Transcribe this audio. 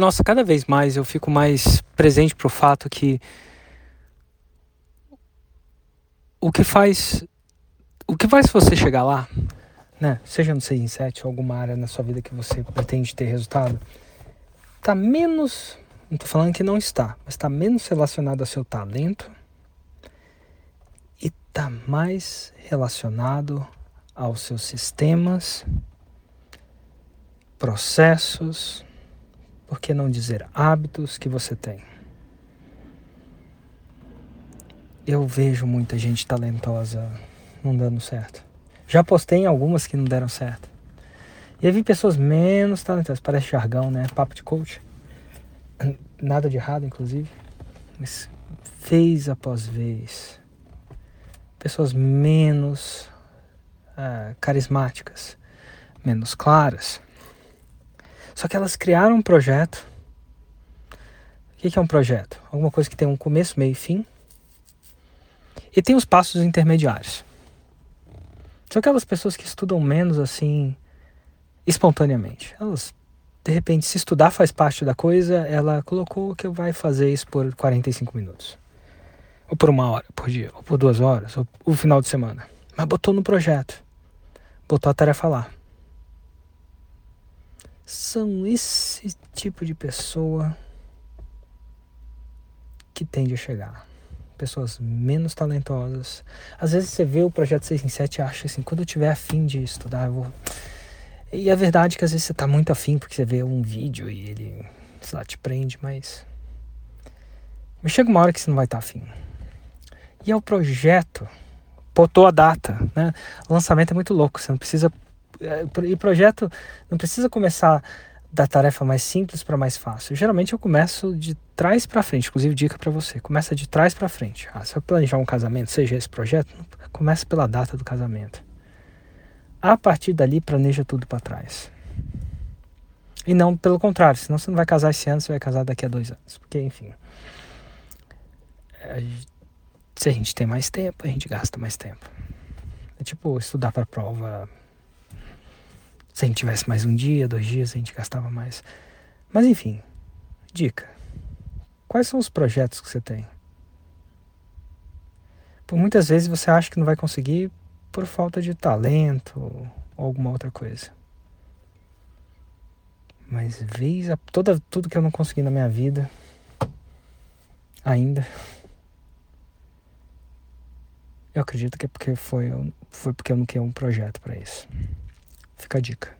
Nossa, cada vez mais eu fico mais presente pro fato que o que faz o que faz você chegar lá, né? Seja no 6 em 7 ou alguma área na sua vida que você pretende ter resultado, tá menos, não tô falando que não está, mas está menos relacionado ao seu talento e tá mais relacionado aos seus sistemas, processos, por que não dizer hábitos que você tem. Eu vejo muita gente talentosa não dando certo. Já postei em algumas que não deram certo. E eu vi pessoas menos talentosas, parece jargão, né? Papo de coach. Nada de errado, inclusive. Mas vez após vez. Pessoas menos uh, carismáticas, menos claras. Só que elas criaram um projeto. O que é um projeto? Alguma coisa que tem um começo, meio e fim. E tem os passos intermediários. São aquelas pessoas que estudam menos assim, espontaneamente. Elas, de repente, se estudar faz parte da coisa, ela colocou que vai fazer isso por 45 minutos. Ou por uma hora por dia, ou por duas horas, ou o final de semana. Mas botou no projeto. Botou a tarefa lá. São esse tipo de pessoa que tende a chegar pessoas menos talentosas. Às vezes você vê o projeto 6 em 7 e acha assim, quando eu tiver afim de estudar, eu vou. E a verdade é que às vezes você tá muito afim porque você vê um vídeo e ele, sei lá, te prende, mas. Mas chega uma hora que você não vai estar tá afim. E é o projeto, botou a data, né? O lançamento é muito louco, você não precisa. E projeto não precisa começar da tarefa mais simples para mais fácil. Geralmente eu começo de trás para frente, inclusive dica para você, começa de trás para frente. Ah, se eu planejar um casamento, seja esse projeto, começa pela data do casamento. A partir dali planeja tudo para trás. E não pelo contrário, senão você não vai casar esse ano, você vai casar daqui a dois anos. Porque, enfim. Se a gente tem mais tempo, a gente gasta mais tempo. É tipo estudar para prova se a gente tivesse mais um dia, dois dias, a gente gastava mais. Mas enfim, dica. Quais são os projetos que você tem? Por muitas vezes você acha que não vai conseguir por falta de talento ou alguma outra coisa. Mas vez a, toda, tudo que eu não consegui na minha vida ainda eu acredito que é porque foi, foi porque eu não queria um projeto para isso. Fica a dica.